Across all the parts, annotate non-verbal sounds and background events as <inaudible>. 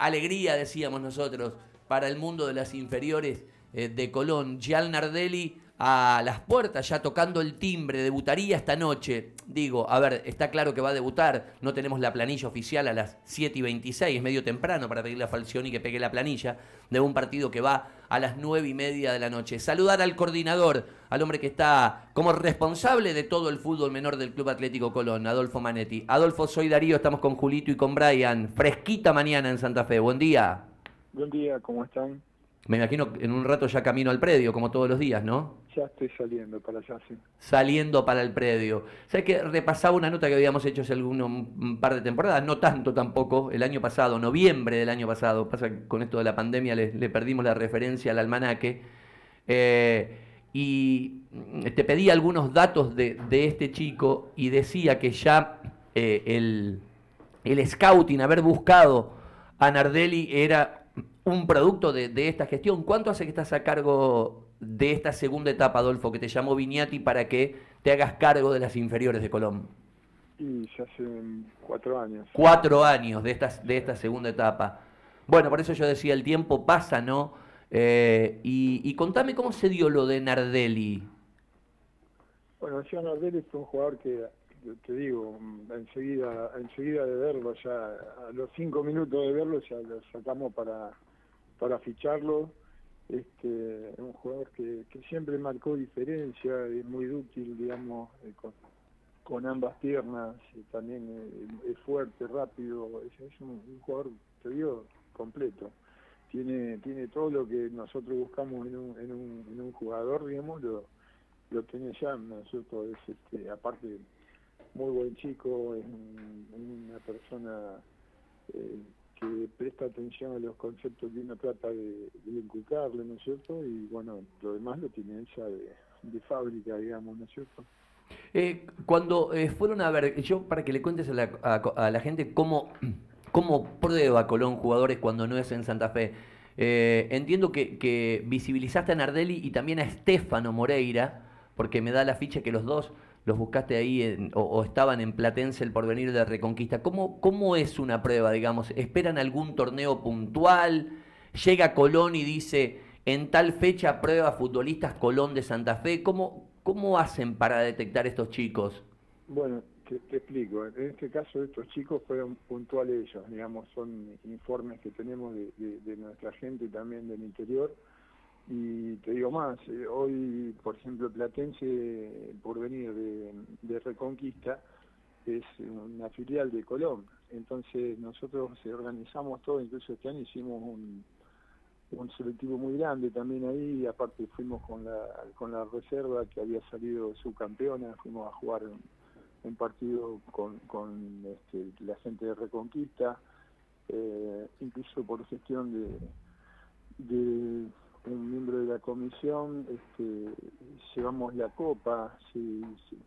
alegría, decíamos nosotros, para el mundo de las inferiores eh, de Colón. Gial Nardelli a las puertas, ya tocando el timbre, debutaría esta noche. Digo, a ver, está claro que va a debutar, no tenemos la planilla oficial a las 7 y 26, es medio temprano para pedirle a Falcioni que pegue la planilla de un partido que va a las 9 y media de la noche. Saludar al coordinador, al hombre que está como responsable de todo el fútbol menor del Club Atlético Colón, Adolfo Manetti. Adolfo, soy Darío, estamos con Julito y con Brian. Fresquita mañana en Santa Fe, buen día. Buen día, ¿cómo están? Me imagino en un rato ya camino al predio, como todos los días, ¿no? Ya estoy saliendo para allá, sí. Saliendo para el predio. ¿Sabes que repasaba una nota que habíamos hecho hace alguno, un par de temporadas? No tanto tampoco, el año pasado, noviembre del año pasado. Pasa que con esto de la pandemia le, perdimos la referencia al almanaque. Eh, y te pedí algunos datos de, este chico y decía que ya eh, el, el scouting, haber buscado a Nardelli era un producto de, esta gestión. ¿Cuánto hace que estás a cargo de esta segunda etapa, Adolfo, que te llamó Viñati para que te hagas cargo de las inferiores de Colón? Y ya hace cuatro años. Cuatro años de, estas, de esta segunda etapa. Bueno, por eso yo decía, el tiempo pasa, ¿no? Eh, y, contame cómo se dio lo de Nardelli. Bueno, yo Nardelli fue un jugador que, te digo, enseguida, enseguida de verlo, ya a los cinco minutos de verlo ya lo sacamos para, para ficharlo. Este, un jugador que, siempre marcó diferencia, es muy útil, digamos, eh, con, ambas piernas, también eh, es fuerte, rápido, es, un, jugador, te digo, completo. Tiene, tiene todo lo que nosotros buscamos en un, en un, en un jugador, digamos, lo, lo tiene ya, nosotros es este, aparte muy buen chico, es una persona eh, que presta atención a los conceptos que uno trata de, inculcarle, ¿no es cierto? Y bueno, lo demás lo tiene ella de, fábrica, digamos, ¿no es cierto? Eh, cuando eh, fueron a ver, yo para que le cuentes a la, a, la, gente cómo, cómo prueba Colón jugadores cuando no es en Santa Fe. Eh, entiendo que, que, visibilizaste a Nardelli y también a Estefano Moreira, porque me da la ficha que los dos los buscaste ahí o, estaban en Platense el porvenir de Reconquista. ¿Cómo, ¿Cómo es una prueba, digamos? ¿Esperan algún torneo puntual? ¿Llega Colón y dice, en tal fecha prueba futbolistas Colón de Santa Fe? ¿Cómo, cómo hacen para detectar estos chicos? Bueno, te, explico. En este caso estos chicos fueron puntuales ellos, digamos, son informes que tenemos de, de nuestra gente también del interior y te digo más, eh, hoy, por ejemplo, Platense, por venir de, Reconquista, es una filial de Colón. Entonces nosotros organizamos todo, incluso este año hicimos un, un selectivo muy grande también ahí, aparte fuimos con la, con la reserva que había salido subcampeona, fuimos a jugar un, partido con, con este, la gente de Reconquista, eh, incluso por gestión de, de un miembro de la comisión, este, llevamos la copa, si,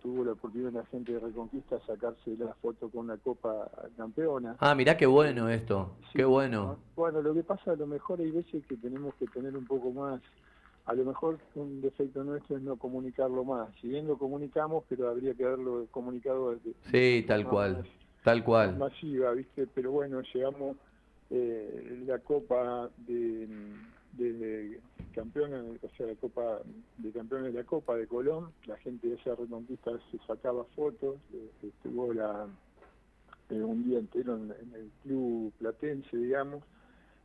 tuvo la oportunidad la gente de Reconquista sacarse la foto con la copa campeona. Ah, mirá qué bueno esto, qué bueno. Bueno, lo que pasa a lo mejor hay veces que tenemos que tener un poco más, a lo mejor un defecto nuestro es no comunicarlo más, si bien lo comunicamos, pero habría que haberlo comunicado desde... Sí, tal cual, tal cual. Masiva, ¿viste? Pero bueno, llegamos eh, la copa de de campeones, o sea, la Copa de Campeones de la Copa de Colón, la gente de esa reconquista se sacaba fotos, estuvo la, eh, un día entero en, el club platense, digamos,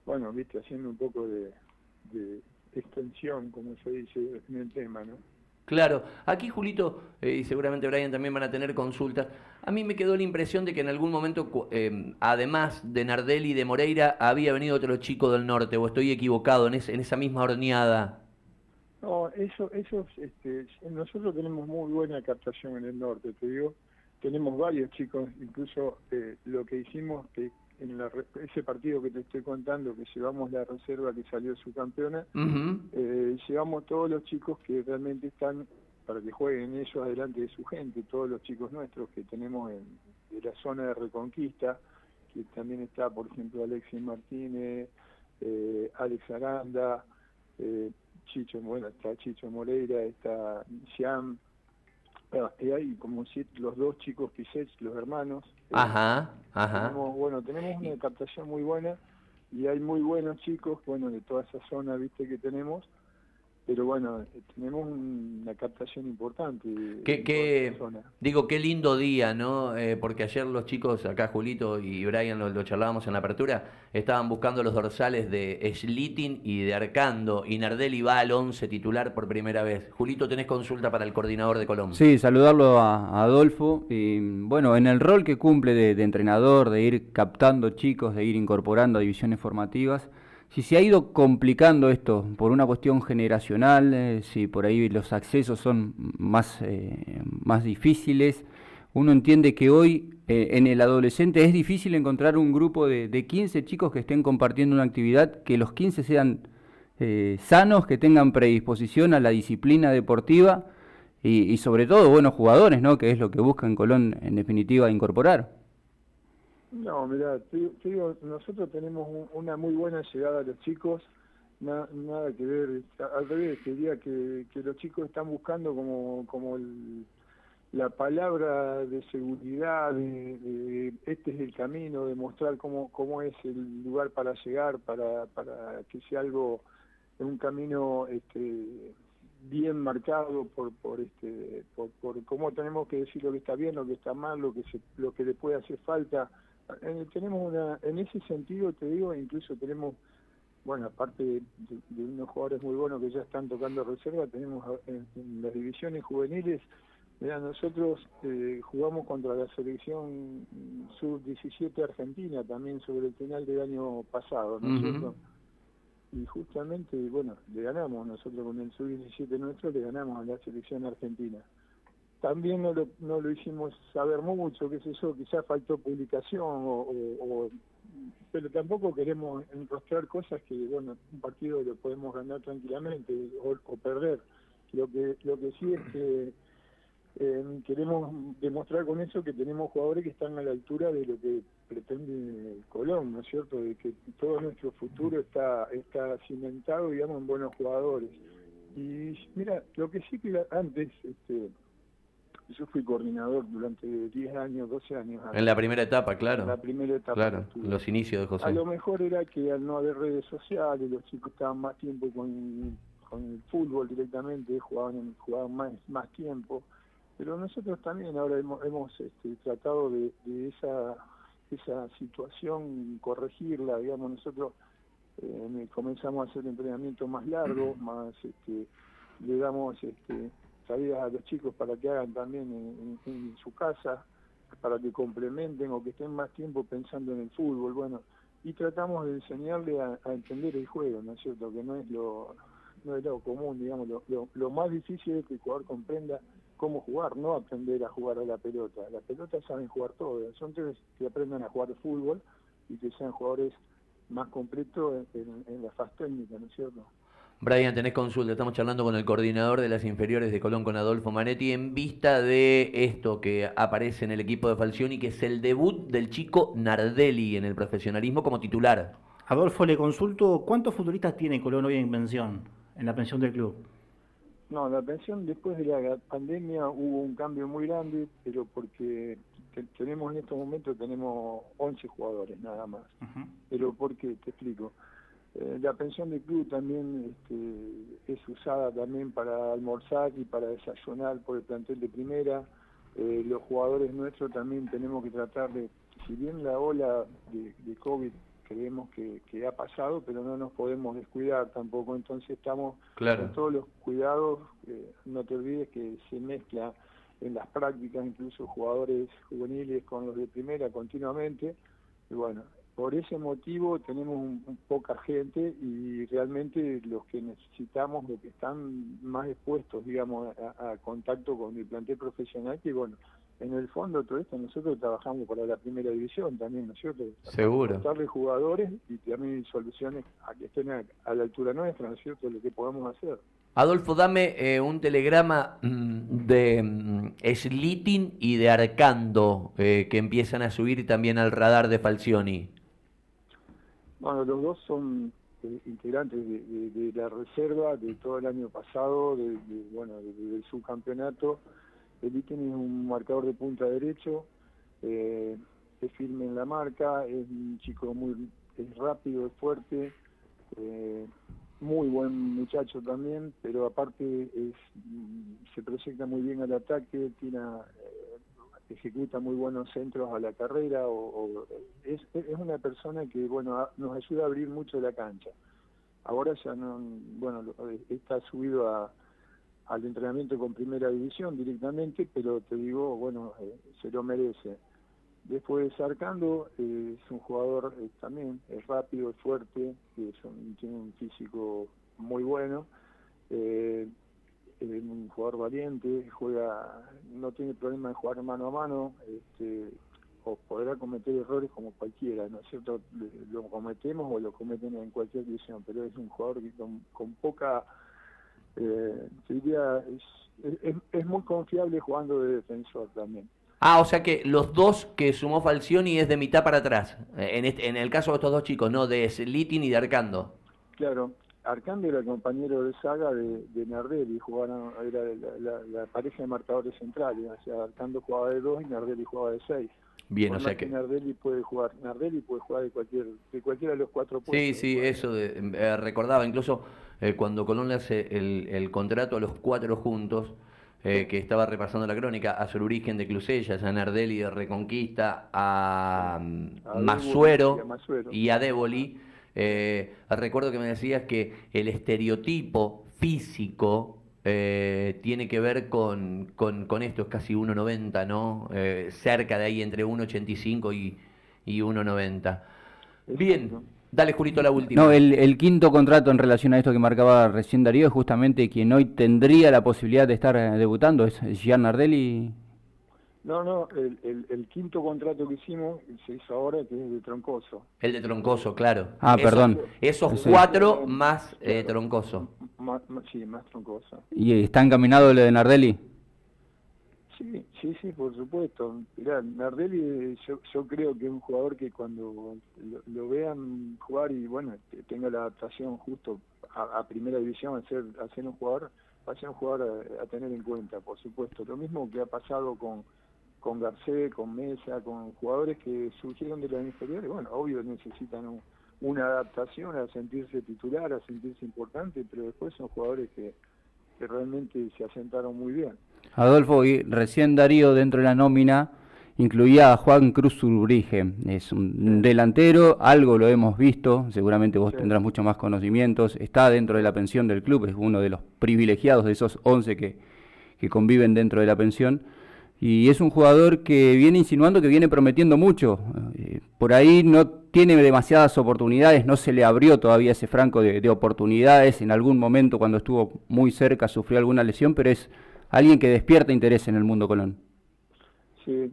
bueno, viste, haciendo un poco de, de extensión, como se dice en el tema, ¿no? Claro, aquí Julito eh, y seguramente Brian también van a tener consultas. A mí me quedó la impresión de que en algún momento, eh, además de Nardelli y de Moreira, había venido otro chico del norte, o estoy equivocado en, en esa misma horneada. No, eso, eso, este, nosotros tenemos muy buena captación en el norte, te digo. Tenemos varios chicos, incluso eh, lo que hicimos, que en ese partido que te estoy contando, que llevamos la reserva que salió su campeona, eh, llevamos todos los chicos que realmente están para que jueguen ellos adelante de su gente, todos los chicos nuestros que tenemos en, de la zona de Reconquista, que también está, por ejemplo, Alexis Martínez, eh, Alex Aranda, eh, Chicho, bueno, está Chicho Moreira, está Siam, y hay como si los dos chicos Piset, los hermanos. Ajá, ajá. bueno, tenemos una captación muy buena y hay muy buenos chicos, bueno, de toda esa zona, viste, que tenemos, pero bueno, tenemos una captación importante. ¿Qué, digo, qué lindo día, ¿no? Eh, porque ayer los chicos, acá Julito y Brian lo, charlábamos en la apertura, estaban buscando los dorsales de Schlitin y de Arcando, y Nardelli va al 11 titular por primera vez. Julito, tenés consulta para el coordinador de Colombia. Sí, saludarlo a, Adolfo. Y bueno, en el rol que cumple de entrenador, de ir captando chicos, de ir incorporando a divisiones formativas, si se ha ido complicando esto por una cuestión generacional, eh, si por ahí los accesos son más, eh, más difíciles, uno entiende que hoy eh, en el adolescente es difícil encontrar un grupo de, de, 15 chicos que estén compartiendo una actividad, que los 15 sean sanos, que tengan predisposición a la disciplina deportiva y, y, sobre todo buenos jugadores, ¿no? que es lo que busca en Colón en definitiva incorporar. No, mira, te, digo, nosotros tenemos una muy buena llegada a los chicos, nada que ver, al revés, diría que, los chicos están buscando como, como la palabra de seguridad, de, este es el camino, de mostrar cómo, cómo es el lugar para llegar, para, para que sea algo, un camino este, bien marcado por por este por, por cómo tenemos que decir lo que está bien lo que está mal lo que se, lo que le puede hacer falta tenemos una, en ese sentido te digo, incluso tenemos, bueno, aparte de, unos jugadores muy buenos que ya están tocando reserva, tenemos en, las divisiones juveniles, mira, nosotros eh, jugamos contra la selección sub-17 argentina también sobre el final del año pasado, ¿no Y justamente, bueno, le ganamos nosotros con el sub-17 nuestro, le ganamos a la selección argentina también no lo, no lo hicimos saber mucho, qué sé yo, quizás faltó publicación o, pero tampoco queremos enrostrar cosas que, bueno, un partido lo podemos ganar tranquilamente o, perder. Lo que, lo que sí es que eh, queremos demostrar con eso que tenemos jugadores que están a la altura de lo que pretende Colón, ¿no es cierto? De que todo nuestro futuro está, está cimentado, digamos, en buenos jugadores. Y mira, lo que sí que antes, este, yo fui coordinador durante 10 años, 12 años. En la primera etapa, claro. En la primera etapa. Claro, los inicios de José. A lo mejor era que al no haber redes sociales, los chicos estaban más tiempo con, con el fútbol directamente, jugaban, jugaban más, más tiempo. Pero nosotros también ahora hemos, hemos este, tratado de, de, esa, esa situación corregirla, digamos, nosotros eh, comenzamos a hacer entrenamiento más largo, más este, le damos este, a los chicos para que hagan también en, su casa, para que complementen o que estén más tiempo pensando en el fútbol, bueno, y tratamos de enseñarle a, entender el juego, ¿no es cierto? Que no es lo, no es lo común, digamos, lo, lo, más difícil es que el jugador comprenda cómo jugar, no aprender a jugar a la pelota. La pelota saben jugar todo, son tres que aprendan a jugar fútbol y que sean jugadores más completos en, en la fase técnica, ¿no es cierto? Brian, tenés consulta. Estamos charlando con el coordinador de las inferiores de Colón, con Adolfo Manetti, en vista de esto que aparece en el equipo de Falcioni, que es el debut del chico Nardelli en el profesionalismo como titular. Adolfo, le consulto, ¿cuántos futuristas tiene Colón hoy en pensión, en la pensión del club? No, la pensión después de la pandemia hubo un cambio muy grande, pero porque tenemos en estos momentos tenemos 11 jugadores nada más. Pero ¿por qué? Te explico. Eh, la pensión del club también este, es usada también para almorzar y para desayunar por el plantel de primera. Eh, los jugadores nuestros también tenemos que tratar de, si bien la ola de, COVID creemos que, ha pasado, pero no nos podemos descuidar tampoco, entonces estamos con todos los cuidados, eh, no te olvides que se mezcla en las prácticas incluso jugadores juveniles con los de primera continuamente, y bueno, por ese motivo tenemos poca gente y realmente los que necesitamos, los que están más expuestos, digamos, a, contacto con el plantel profesional, que bueno, en el fondo todo esto nosotros trabajamos para la primera división también, ¿no es cierto? Seguro. Darle jugadores y también soluciones a que estén a, la altura nuestra, ¿no es cierto? Lo que podamos hacer. Adolfo, dame eh, un telegrama mm, de mm, Slitin y de Arcando eh, que empiezan a subir también al radar de Falcioni. Bueno, los dos son eh, integrantes de, la reserva de todo el año pasado, de, bueno, del subcampeonato. El tiene un marcador de punta derecho, eh, es firme en la marca, es un chico muy es rápido, es fuerte, eh, muy buen muchacho también, pero aparte es, se proyecta muy bien al ataque, tiene, ejecuta muy buenos centros a la carrera, o, es, es, una persona que bueno nos ayuda a abrir mucho la cancha. Ahora ya no, bueno, está subido a, al entrenamiento con primera división directamente, pero te digo, bueno, eh, se lo merece. Después Arcando eh, es un jugador eh, también, es rápido, es fuerte, tiene un físico muy bueno, es un jugador valiente, juega, no tiene problema de jugar mano a mano, este, o podrá cometer errores como cualquiera, ¿no es cierto? Lo cometemos o lo cometen en cualquier división, pero es un jugador que con, poca, eh, diría, es, es, muy confiable jugando de defensor también. Ah, o sea que los dos que sumó Falcioni es de mitad para atrás, en, este, en el caso de estos dos chicos, no de Sliti ni de Arcando. Claro, Arcando era compañero de saga de, de Nardelli, jugaron, era la, pareja de marcadores centrales, o sea, Arcando jugaba de dos y Nardelli jugaba de seis. Bien, o sea que... Nardelli puede jugar, Nardelli puede jugar de cualquier, de cualquiera de los cuatro puestos. Sí, sí, eso eh, recordaba, incluso eh, cuando Colón le hace el, contrato a los cuatro juntos, eh, que estaba repasando la crónica, a Origen de Clusellas, a Nardelli de Reconquista, a, Masuero, y a Déboli. Recuerdo que me decías que el estereotipo físico eh, tiene que ver con, con, esto, es casi 1,90, ¿no? Eh, cerca de ahí, entre 1,85 y, y 1,90. Bien, dale Jurito la última. No, el, quinto contrato en relación a esto que marcaba recién Darío es justamente quien hoy tendría la posibilidad de estar eh, debutando, es Gian Nardelli. No, no, el, el, quinto contrato que hicimos se hizo ahora, que es de Troncoso. El de Troncoso, claro. Ah, perdón. Esos cuatro más eh, Troncoso. sí, más Troncoso. ¿Y está encaminado lo de Nardelli? Sí, sí, sí, por supuesto. Mirá, Nardelli yo, yo creo que es un jugador que cuando lo, vean jugar y bueno, tenga la adaptación justo a, primera división, a ser, a ser un jugador, va a ser un jugador a tener en cuenta, por supuesto. Lo mismo que ha pasado con con Garcés, con Mesa, con jugadores que surgieron de las inferiores, bueno, obvio necesitan una adaptación a sentirse titular, a sentirse importante, pero después son jugadores que, realmente se asentaron muy bien. Adolfo, y recién Darío dentro de la nómina incluía a Juan Cruz Urbrige, es un delantero, algo lo hemos visto, seguramente vos tendrás mucho más conocimientos, está dentro de la pensión del club, es uno de los privilegiados de esos 11 que, que conviven dentro de la pensión y es un jugador que viene insinuando que viene prometiendo mucho. Eh, por ahí no tiene demasiadas oportunidades, no se le abrió todavía ese franco de, oportunidades. En algún momento, cuando estuvo muy cerca, sufrió alguna lesión, pero es alguien que despierta interés en el mundo Colón. Sí,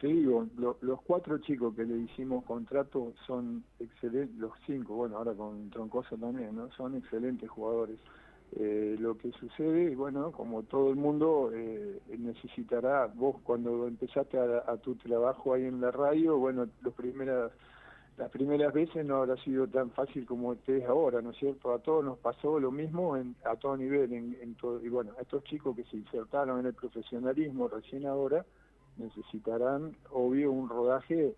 te digo, los cuatro chicos que le hicimos contrato son excelentes, los cinco, bueno, ahora con Troncoso también, ¿no? Son excelentes jugadores. Eh, lo que sucede, bueno, como todo el mundo eh, necesitará, vos cuando empezaste a, tu trabajo ahí en la radio, bueno, los primeras, las primeras veces no habrá sido tan fácil como este es ahora, ¿no es cierto? A todos nos pasó lo mismo en, a todo nivel, en todo, y bueno, estos chicos que se insertaron en el profesionalismo recién ahora necesitarán, obvio, un rodaje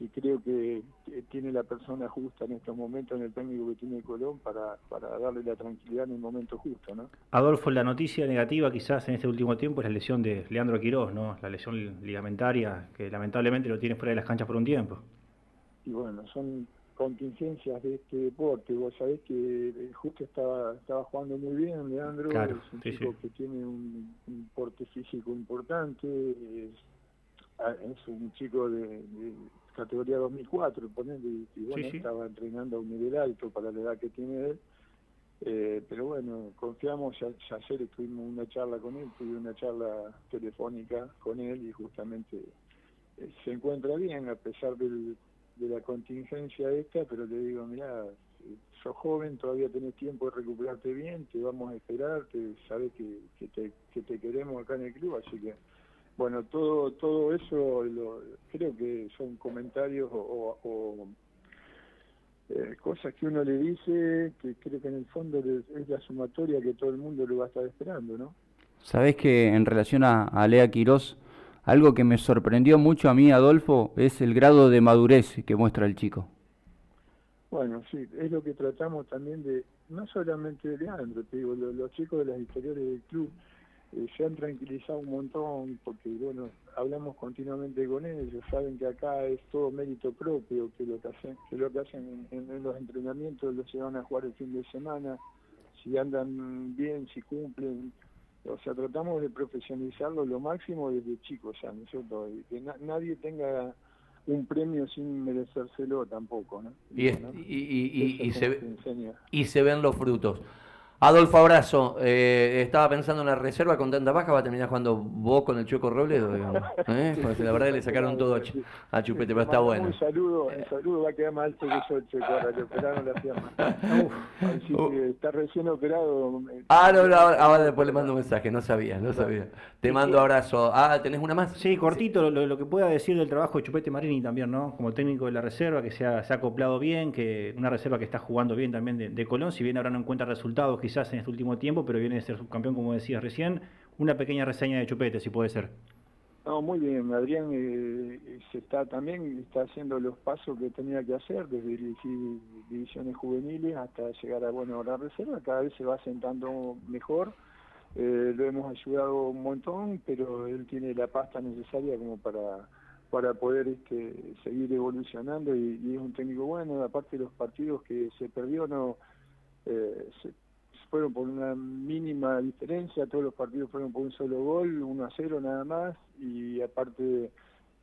que creo que, tiene la persona justa en estos momentos en el técnico que tiene Colón para, para darle la tranquilidad en el momento justo. ¿no? Adolfo, la noticia negativa quizás en este último tiempo es la lesión de Leandro Quirós, ¿no? la lesión ligamentaria que lamentablemente lo tiene fuera de las canchas por un tiempo. Y bueno, son contingencias de este deporte. Vos sabés que eh, justo estaba, estaba jugando muy bien, Leandro, es un chico que tiene un, porte físico importante, es, ah, un chico de categoría 2004, y, y bueno, estaba entrenando a un nivel alto para la edad que tiene él. Eh, pero bueno, confiamos, ya, ayer tuvimos una charla con él, tuve una charla telefónica con él y justamente eh, se encuentra bien a pesar del, de la contingencia esta, pero le digo, mira, sos joven, todavía tenés tiempo de recuperarte bien, te vamos a esperar, te, sabes que, que, te, que te queremos acá en el club, así que bueno, todo todo eso creo que son comentarios o, eh, cosas que uno le dice que creo que en el fondo es la sumatoria que todo el mundo lo va a estar esperando, ¿no? Sabés que en relación a, a Lea Quirós, algo que me sorprendió mucho a mí, Adolfo, es el grado de madurez que muestra el chico. Bueno, sí, es lo que tratamos también de, no solamente de Leandro, te digo, los, chicos de las interiores del club eh, se han tranquilizado un montón porque, bueno, hablamos continuamente con ellos, saben que acá es todo mérito propio, que lo que hacen, que lo que hacen en, los entrenamientos los llevan a jugar el fin de semana, si andan bien, si cumplen, o sea, tratamos de profesionalizarlo lo máximo desde chicos ya, ¿no es cierto? Y que nadie tenga un premio sin merecérselo tampoco, ¿no? Y, y, se, y se ven los frutos. Adolfo Abrazo, eh, estaba pensando en la reserva con tanta baja, va a terminar jugando vos con el Chueco Robledo, ¿eh? Porque la verdad que le sacaron todo a, Chupete, pero está bueno. Un saludo, un saludo, va a quedar más alto que yo el Chueco, ahora le operaron la pierna. <laughs> Uf, está recién operado. Eh, ah, no, no, ahora, después le mando un mensaje, no sabía, no sabía. Te mando abrazo. Ah, ¿tenés una más? Sí, cortito, Lo, que pueda decir del trabajo de Chupete Marini también, ¿no? Como técnico de la reserva, que se ha, se ha acoplado bien, que una reserva que está jugando bien también de, de Colón, si bien ahora no encuentra resultados que quizás en este último tiempo, pero viene de ser subcampeón, como decías recién. Una pequeña reseña de Chupete, si puede ser. No, muy bien, Adrián eh, se está también está haciendo los pasos que tenía que hacer, desde dirigir divisiones juveniles hasta llegar a bueno la reserva, cada vez se va sentando mejor, eh, lo hemos ayudado un montón, pero él tiene la pasta necesaria como para para poder este, seguir evolucionando y, es un técnico bueno, aparte de los partidos que se perdió, no eh, fueron por una mínima diferencia, todos los partidos fueron por un solo gol, 1 a 0 nada más, y aparte,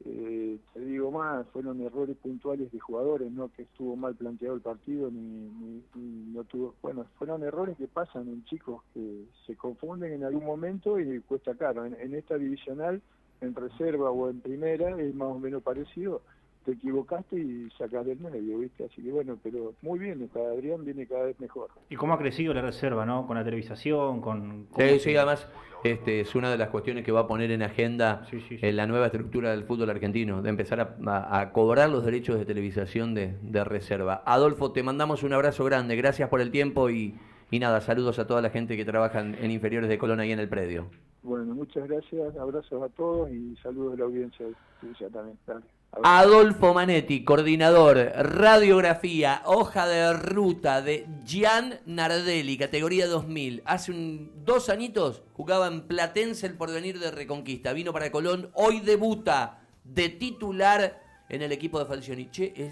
eh, te digo más, fueron errores puntuales de jugadores, no que estuvo mal planteado el partido, ni, no tuvo, bueno, fueron errores que pasan en chicos que se confunden en algún momento y cuesta caro. En, esta divisional, en reserva o en primera, es más o menos parecido te equivocaste y sacás del medio, ¿viste? Así que bueno, pero muy bien, cada Adrián viene cada vez mejor. ¿Y cómo ha crecido la reserva, no? Con la televisación, con... Sí, sí, además este, es una de las cuestiones que va a poner en agenda en la nueva estructura del fútbol argentino, de empezar a, cobrar los derechos de televisación de, reserva. Adolfo, te mandamos un abrazo grande, gracias por el tiempo y, nada, saludos a toda la gente que trabaja en, inferiores de Colón ahí en el predio. Bueno, muchas gracias, abrazos a todos y saludos de la audiencia también. Adolfo Manetti, coordinador, radiografía, hoja de ruta de Gian Nardelli, categoría 2000. Hace dos añitos jugaba en Platense el porvenir de Reconquista. Vino para Colón, hoy debuta de titular en el equipo de Falcioni. Che,